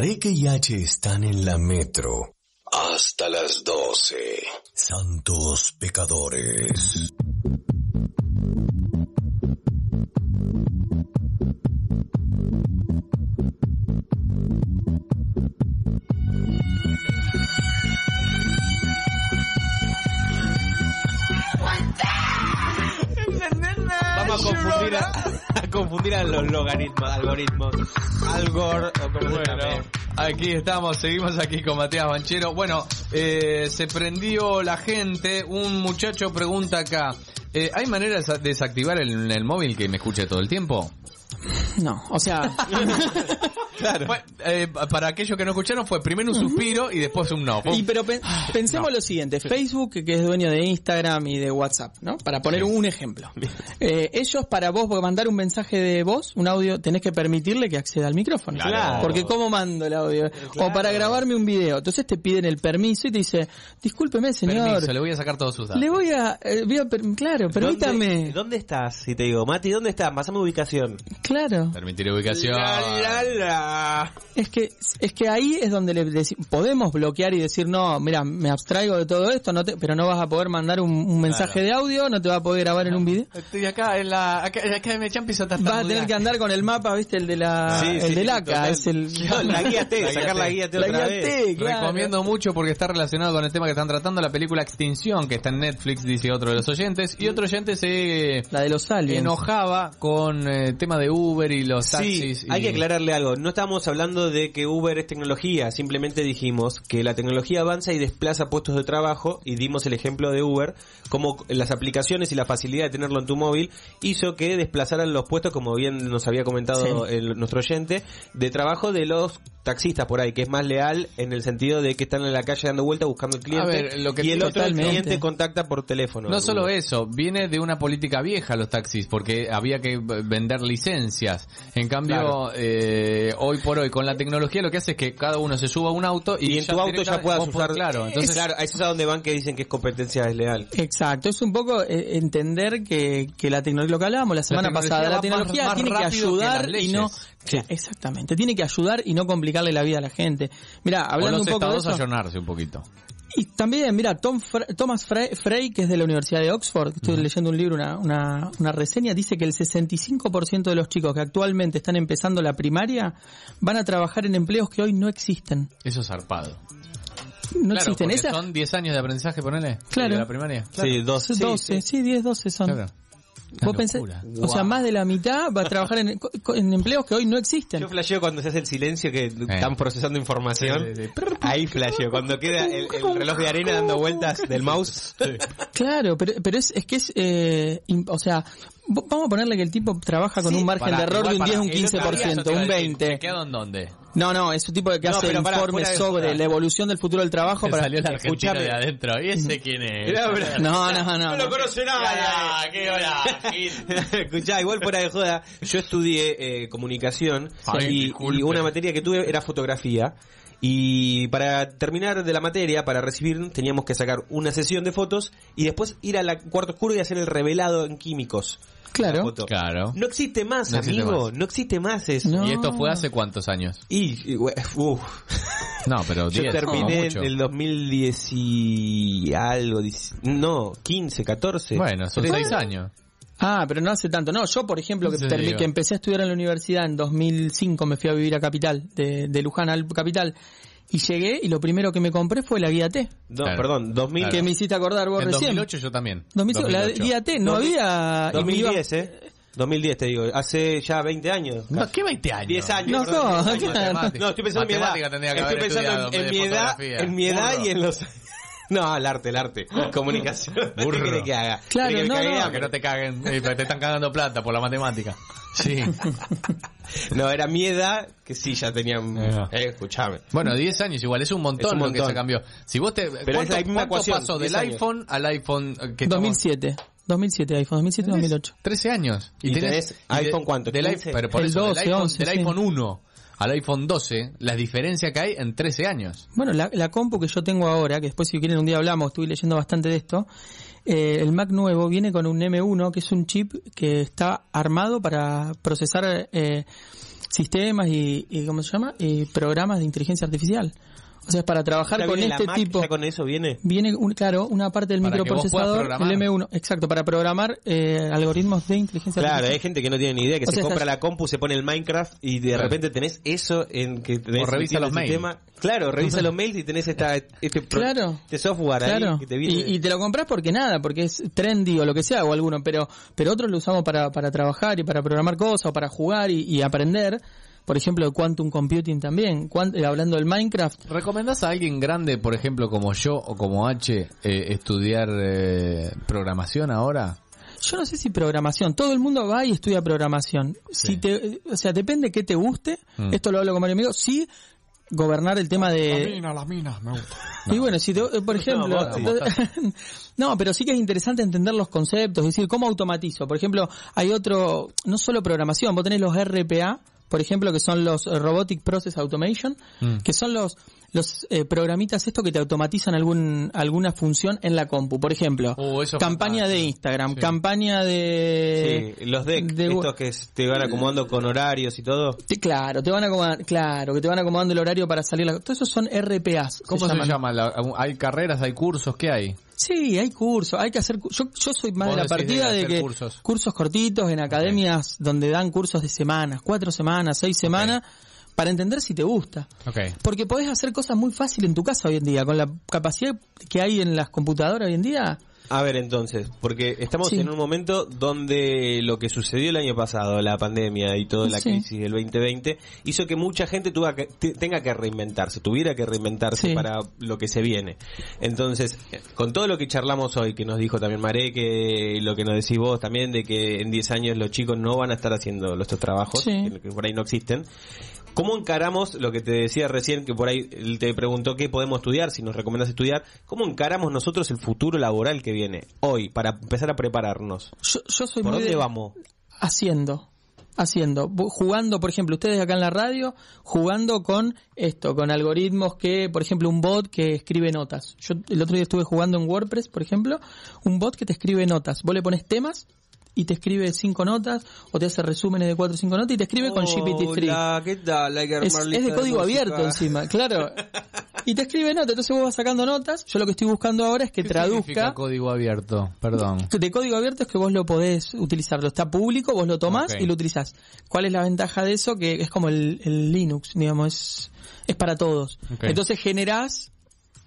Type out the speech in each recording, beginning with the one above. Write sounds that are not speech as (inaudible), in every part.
Gareca y H están en la metro. Hasta las 12. Santos pecadores. Confundir a, a confundir a los logaritmos, algoritmos. Algor o como se llame. Aquí estamos, seguimos aquí con Matías Banchero. Bueno, eh, se prendió la gente. Un muchacho pregunta acá: eh, ¿hay manera de sa- desactivar el, el móvil que me escuche todo el tiempo? No, o sea, (laughs) Fue, eh, para aquellos que no escucharon, fue primero un suspiro y después un no. Fue un- y pero pe- pensemos lo siguiente, Facebook que es dueño de Instagram y de WhatsApp, ¿no? Para poner un ejemplo. Eh, ellos para vos mandar un mensaje de voz, un audio, tenés que permitirle que acceda al micrófono. Claro. Porque cómo mando el audio. O para grabarme un video. Entonces te piden el permiso y te dice, discúlpeme señor, Permiso, le voy a sacar todos sus datos. le voy a, eh, voy a per- claro, permítame. ¿Dónde, ¿Dónde estás? Si te digo, Mati, ¿dónde estás? Pásame ubicación. Claro. Permitir ubicación. La, la, la. Es que es que ahí es donde le podemos bloquear y decir no, mira, me abstraigo de todo esto, no te, pero no vas a poder mandar un, un mensaje de audio, no te va a poder grabar en un video. Estoy acá en la acá, acá me empiezo a Vas a tener que andar con el mapa, viste, el de la Sí, el sí, del sí, ACA, total. es el No, (laughs) la guía T, sacar la guía T la otra guía vez. T, claro. Recomiendo mucho porque está relacionado con el tema que están tratando la película Extinción, que está en Netflix, dice otro de los oyentes. Y otro oyente se la de los aliens. enojaba con eh, el tema de Uber y los Sí, taxis. y- hay que aclararle algo. No estamos hablando de que Uber es tecnología, simplemente dijimos que la tecnología avanza y desplaza puestos de trabajo y dimos el ejemplo de Uber, como las aplicaciones y la facilidad de tenerlo en tu móvil hizo que desplazaran los puestos, como bien nos había comentado Sí. el- nuestro oyente, de trabajo de los taxistas por ahí, que es más leal en el sentido de que están en la calle dando vuelta buscando el cliente A ver, lo que y el otro el cliente contacta por teléfono. No solo eso, viene de una política vieja los taxis, porque había que vender licencias. En cambio, Claro. eh, hoy por hoy, con la tecnología lo que hace es que cada uno se suba a un auto y, Y en tu auto ya puedas usar. Claro, entonces claro, eso es a donde van que dicen que es competencia desleal. Exacto, es un poco eh, entender que, que la tecnología, lo que hablábamos la semana pasada, la más- tecnología más tiene que ayudar y no... Claro, exactamente, tiene que ayudar y no complicarle la vida a la gente. Mira, o hablando los un poco de estados eso, ayornarse un poquito. Y también, mira, Tom Fra- Thomas Frey, Frey, que es de la Universidad de Oxford, que estoy leyendo un libro, una, una, una reseña, dice que el 65% de los chicos que actualmente están empezando la primaria van a trabajar en empleos que hoy no existen. Eso es zarpado. No Claro, existen. Esa, son 10 años de aprendizaje, ponele. Claro. De la primaria. Sí, dos, sí, 12, sí. sí, 10, 12 son. Claro. Vos pensás, o sea, más de la mitad va a trabajar en, co- en empleos que hoy no existen. Yo flasheo cuando se hace el silencio que están procesando información. Sí, sí, sí. Ahí flasheo. Cuando queda el, el reloj de arena dando vueltas del mouse. Claro, pero, pero es, es que es, eh, o sea, vamos a ponerle que el tipo trabaja con Sí, un margen de error de un 10, pará, un el otro día yo 15%, te iba un a decir, 20%. ¿Me quedo en dónde? No, no, es un tipo que No, hace pará, informes de sobre la evolución del futuro del trabajo Me para salió el argentino Escuchame. de adentro. ¿Y ese quién es? No, no, no. no. conoce Ah, qué hora. (laughs) Escuchá, igual fuera de joda, yo estudié eh, comunicación Ay, y, y una materia que tuve era fotografía. Y para terminar de la materia, para recibir, teníamos que sacar una sesión de fotos y después ir al cuarto oscuro y hacer el revelado en químicos. Claro. Foto. Claro. No existe más, No existe amigo. más. No existe más eso. No. ¿Y esto fue hace cuántos años? Y, y, we- uf. No, pero yo 10, terminé en el 2010 y algo, dieci- no, 15, 14. Bueno, son Trece. 6 años. Ah, pero no hace tanto. No, yo, por ejemplo, que, Sí, termi- digo. que empecé a estudiar en la universidad en 2005, me fui a vivir a Capital, de, de Luján al Capital, y llegué y lo primero que me compré fue la guía T, No, Claro. perdón, 2000, que me hiciste acordar vos En recién. 2008 yo también. 2005, la 2008. guía T, no 2000, había... y me iba- 2010, eh. 2010 te digo, hace ya 20 años. No, ¿Qué 20 años? 10 años. No, perdón, no, 10 años. No, estoy pensando en mi edad. Estoy haber pensando en, en mi edad, en mi edad Burro. y en los No, el arte, el arte. (gasps) Comunicación. Burro. ¿Qué querés que haga? Claro, ¿Querés que no, no. Que no te caguen, eh, porque te están cagando plata por la matemática. Sí. (laughs) No, era mi edad, que sí, ya tenían... Eh, escuchame. Bueno, 10 años igual, es un montón, Es un lo que montón. se cambió. Si vos te... es ¿cuánto, la misma cuánto ecuación, pasó del 10 años. iPhone al iPhone eh, que estamos- 2007. 2007 iPhone, 2007 2008. 13 años. ¿Y tenés iPhone cuánto? Del, i- 15? pero por El eso, 12, del iPhone, 11, del sí. iPhone 1 al iPhone 12, la diferencia que hay en 13 años. Bueno, la, la compu que yo tengo ahora, que después si quieren un día hablamos, estuve leyendo bastante de esto, eh, el Mac nuevo viene con un M1, que es un chip que está armado para procesar eh, sistemas y ¿cómo se llama? Y programas de inteligencia artificial. O sea, es para trabajar Ya con este Mac, tipo. ya con eso viene. Viene, un, claro, una parte del Para microprocesador, el programar. M1, exacto, para programar eh, algoritmos de inteligencia Claro, hay artificial. gente que no tiene ni idea, que O se sea, compra estás- la compu, se pone el Minecraft y de Claro. repente tenés eso en que tenés O revisa los el mails. Claro, revisa los mails y tenés esta, este, pro- Claro. este software ahí Claro, que te viene. y, y te lo compras porque nada, porque es trendy o lo que sea, o alguno, pero, pero otros lo usamos para, para trabajar y para programar cosas, o para jugar y, y aprender. Por ejemplo, el quantum computing también, eh, hablando del Minecraft. ¿Recomendás a alguien grande, por ejemplo, como yo o como H, eh, estudiar eh, programación ahora? Yo no sé si programación, todo el mundo va y estudia programación. Si te, o sea, depende qué te guste. Mm. Esto lo hablo con varios amigos. Sí, gobernar el tema de, las minas, me gusta. Y bueno, si te- por ejemplo, (laughs) No, no, pero sí que es interesante entender los conceptos, es decir, cómo automatizo. Por ejemplo, hay otro, no solo programación, vos tenés los RPA, por ejemplo, que son los eh, Robotic Process Automation, Mm. que son los los eh, programitas esto que te automatizan algún alguna función en la compu. Por ejemplo, Oh, eso campaña de. Instagram, Sí. campaña de... Sí, los decks, de- estos que te van acomodando con horarios y todo. Sí, Claro, te van acomodando, claro, que te van acomodando el horario para salir. La... Todos esos son RPAs. ¿Cómo se, llaman. llama? La- ¿Hay carreras, hay cursos? ¿Qué hay? Sí, hay cursos, hay que hacer. Yo, yo soy más de la de partida de, que cursos. cortitos en academias donde dan cursos de semanas, cuatro semanas, seis semanas, para entender si te gusta. Ok. Porque podés hacer cosas muy fácil en tu casa hoy en día, con la capacidad que hay en las computadoras hoy en día. A ver, entonces, porque estamos Sí. en un momento donde lo que sucedió el año pasado, la pandemia y toda la Sí. crisis del 2020, hizo que mucha gente tuva que- te- tenga que reinventarse, tuviera que reinventarse Sí. para lo que se viene. Entonces, con todo lo que charlamos hoy, que nos dijo también Maré, que lo que nos decís vos también, de que en 10 años los chicos no van a estar haciendo estos trabajos, que por ahí no existen, ¿Cómo encaramos lo que te decía recién, que por ahí te preguntó qué podemos estudiar, si nos recomiendas estudiar? ¿Cómo encaramos nosotros el futuro laboral que viene hoy para empezar a prepararnos? Yo, yo soy ¿Por muy dónde de- vamos? haciendo haciendo jugando por ejemplo ustedes acá en la radio jugando con esto con algoritmos que por ejemplo un bot que escribe notas yo el otro día estuve jugando en WordPress por ejemplo un bot que te escribe notas vos le pones temas y te escribe cinco notas o te hace resúmenes de cuatro o cinco notas y te escribe con GPT-3 Hola, ¿qué tal? Hay que es, armar es de código abierto encima claro (laughs) y te escribe notas entonces vos vas sacando notas yo lo que estoy buscando ahora es que ¿Qué traduzca código abierto? Perdón. de código abierto es que vos lo podés utilizarlo. Está público, vos lo tomás y lo utilizás. ¿Cuál es la ventaja de eso? Que es como el, el Linux, digamos, es, es para todos. Entonces generás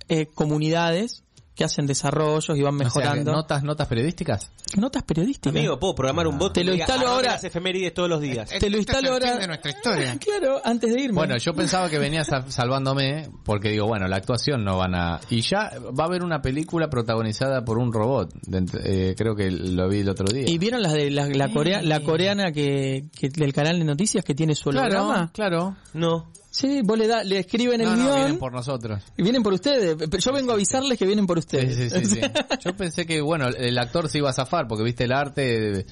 eh, comunidades que hacen desarrollos y van O sea, mejorando. ¿Notas, notas periodísticas? Notas periodísticas. Amigo, puedo programar un bot Te lo instalo "Armame ahora". las efemérides todos los días. Te lo instalo Este es el ahora. de nuestra historia. (laughs) Claro, antes de irme. Bueno, yo pensaba que venías salvándome porque digo, bueno, la actuación no van a... Y ya va a haber una película protagonizada por un robot. eh, creo que lo vi el otro día. ¿Y vieron las de la, la, corea- la coreana que, que del canal de noticias que tiene su Claro, holograma? claro. No. Sí, vos le, da, le escriben el No, no, guion vienen por nosotros. y vienen por ustedes. Yo vengo a avisarles que vienen por ustedes. sí, sí, sí. (laughs) Yo pensé que, bueno, el actor se iba a zafar porque viste el arte...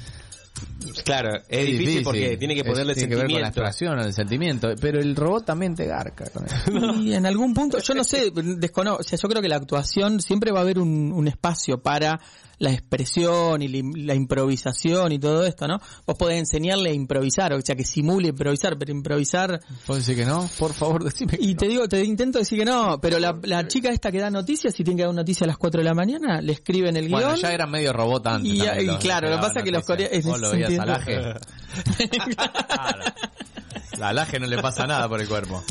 Claro, es, difícil, porque tiene que Es- ponerle tiene que ver con la expresión, el sentimiento. Pero el robot también te garca. con eso. (laughs) Y en algún punto, yo no sé, desconozco, o sea, yo creo que la actuación siempre va a haber un, un espacio para la expresión y la, la improvisación y todo esto, ¿no? Vos podés enseñarle a improvisar, o sea, que simule improvisar, pero improvisar... ¿Puedo decir que no? Por favor, decime que Y no. te digo, te intento decir que no, pero la, la chica esta que da noticias, si tiene que dar noticias a las 4 de la mañana, le escriben el guion. Bueno, ya eran medio robot antes. Y- también y los- claro, lo que pasa es que los coreanos- Vos lo veías entiendo. al (laughs) (laughs) La laje no le pasa nada por el cuerpo.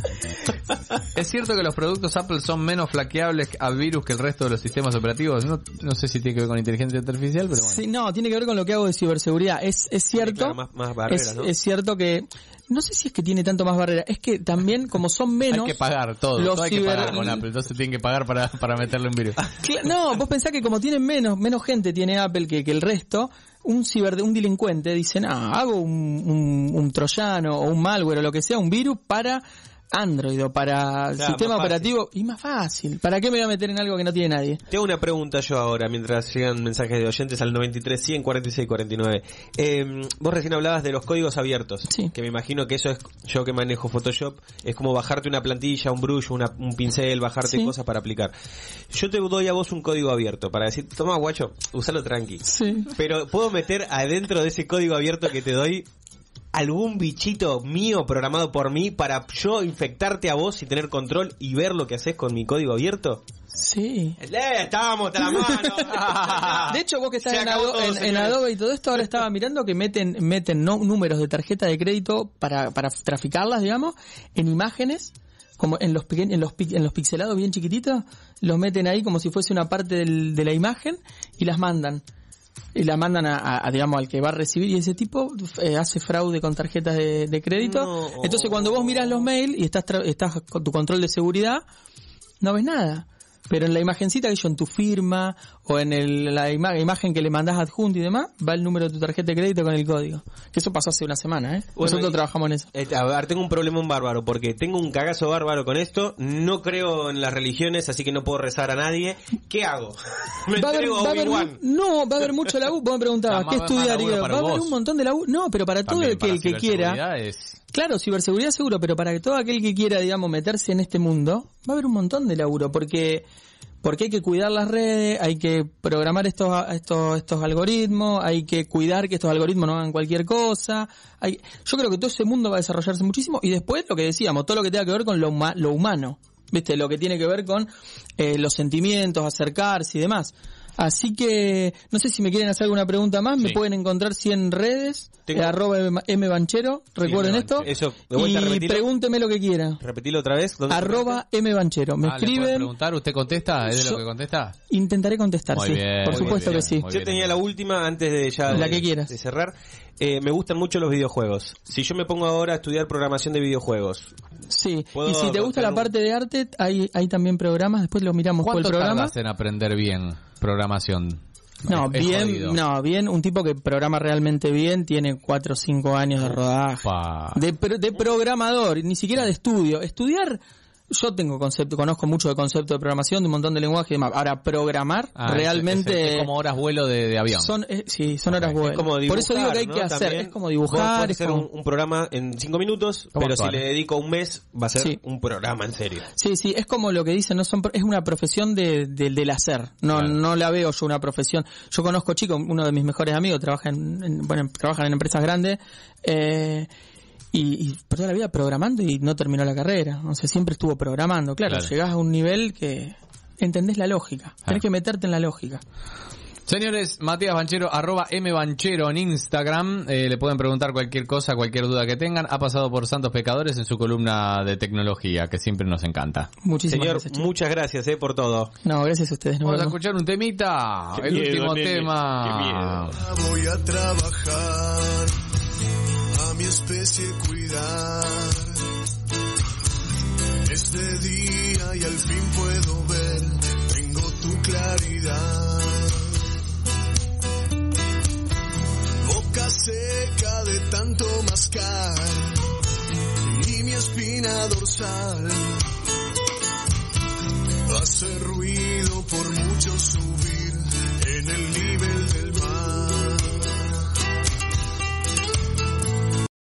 ¿Es cierto que los productos Apple son menos flaqueables al virus que el resto de los sistemas operativos? No, no sé si tiene que ver con inteligencia artificial, pero bueno. Sí, no, tiene que ver con lo que hago de ciberseguridad. Es, es cierto. claro, más- más barreras, es, ¿no? es cierto que. No sé si es que tiene tanto más barrera. Es que también, como son menos. hay que pagar todo, los todo hay que ciber- pagar con Apple, entonces tienen que pagar para, para meterle un virus. No, vos pensás que como tienen menos, menos gente tiene Apple que, que el resto, un ciber, un delincuente dice, ah, hago un, un, un troyano o un malware o lo que sea, un virus para Android o para Claro, sistema fácil. operativo y más fácil. ¿Para qué me voy a meter en algo que no tiene nadie? Te hago una pregunta yo ahora, mientras llegan mensajes de oyentes al 93 100 46 49. Eh, vos recién hablabas de los códigos abiertos, Sí. que me imagino que eso es, yo que manejo Photoshop, es como bajarte una plantilla, un brush, una- un pincel, bajarte Sí. cosas para aplicar. Yo te doy a vos un código abierto para decir, toma guacho, usalo tranqui. Sí. Pero puedo meter adentro de ese código abierto que te doy algún bichito mío programado por mí para yo infectarte a vos y tener control y ver lo que haces con mi código abierto? Sí. ¡Eh! Estábamos, la (laughs) mano. De hecho, vos que estás en, Ado- todo, en-. Adobe y todo esto, ahora estaba mirando que meten meten no, números de tarjeta de crédito para, para traficarlas, digamos, en imágenes, como en los, en, los, en los pixelados bien chiquititos, los meten ahí como si fuese una parte del- de la imagen y las mandan. Y la mandan a, a- a, digamos, al que va a recibir y ese tipo eh, hace fraude con tarjetas de, de crédito. No. Entonces cuando vos miras los mails y estás, tra- estás con tu control de seguridad, no ves nada. Pero en la imagencita que yo en tu firma o en el- la ima- imagen que le mandás adjunto y demás, va el número de tu tarjeta de crédito con el código. Que eso pasó hace una semana, ¿eh? Bueno, Nosotros y- trabajamos en eso. Eh, a ver, tengo un problema un bárbaro, porque tengo un cagazo bárbaro con esto, no creo en las religiones, así que no puedo rezar a nadie. ¿Qué hago? (laughs) Me Va a haber, entrego a haber no, va a haber mucho laburo. Vos me preguntabas, ¿qué más estudiar? Y laburo digo, para va a haber vos. un montón de laburo. No, pero para todo También el que, para el que quiera. es- Claro, ciberseguridad seguro, pero para que todo aquel que quiera, digamos, meterse en este mundo, va a haber un montón de laburo, porque porque hay que cuidar las redes, hay que programar estos estos estos algoritmos, hay que cuidar que estos algoritmos no hagan cualquier cosa. Hay, yo creo que todo ese mundo va a desarrollarse muchísimo y después lo que decíamos, todo lo que tenga que ver con lo, lo humano, ¿viste? Lo que tiene que ver con eh, los sentimientos, acercarse y demás. Así que, no sé si me quieren hacer alguna pregunta más, me Sí. pueden encontrar si en redes, Tengo- eh, arroba M- mbanchero, recuerden M. esto. Eso, de vuelta, y repetilo. pregúnteme lo que quiera. Repetilo otra vez. ¿dónde Arroba mbanchero. Me Ah, ¿le pueden escriben, preguntar? ¿Usted contesta? ¿Es de Yo- lo que contesta? intentaré contestar, Muy sí. bien, por supuesto bien, que sí. Yo bien, tenía la última antes de ya La de, que quieras. de cerrar. Eh, me gustan mucho los videojuegos. Si yo me pongo ahora a estudiar programación de videojuegos, Sí, y si te gusta la un- parte de arte, hay, hay también programas, después lo miramos por el ¿Cuánto programa. tardas en aprender bien programación? No, Es- bien, jodido. no, bien, un tipo que programa realmente bien tiene 4 o 5 años de rodaje. De, pro- de programador, ni siquiera de estudio. Estudiar, yo tengo concepto, conozco mucho de concepto de programación, de un montón de lenguajes y demás. Ahora, programar Ah, es- realmente... es, es como horas vuelo de, de avión. Son, eh, sí, son horas es como dibujar, Por eso digo que hay ¿no? que hacer, También. es como dibujar, podés es hacer como... un, un programa en cinco minutos, ¿Cómo pero si le dedico un mes, va a ser Sí. un programa en serio. Sí, sí, es como lo que dicen, no son, es una profesión de, de- del hacer. No, Claro. no la veo yo una profesión. Yo conozco chicos, uno de mis mejores amigos trabaja en, en- bueno, trabajan en empresas grandes, eh, y, y por toda la vida programando y no terminó la carrera. O sea, siempre estuvo programando. Claro, Claro. llegás a un nivel que entendés la lógica. Tenés Ah. que meterte en la lógica. Señores, Matías Banchero, arroba mbanchero en Instagram. Eh, le pueden preguntar cualquier cosa, cualquier duda que tengan. Ha pasado por Santos Pecadores en su columna de tecnología, que siempre nos encanta. Muchísimas Señor, gracias. chicos. muchas gracias eh, por todo. No, gracias a ustedes. Vamos a escuchar un temita. Qué el miedo, último nene, tema. qué miedo. Voy a trabajar, mi especie cuidar. Es de día y al fin puedo ver, tengo tu claridad. Boca seca de tanto mascar y mi espina dorsal hace ruido por muchos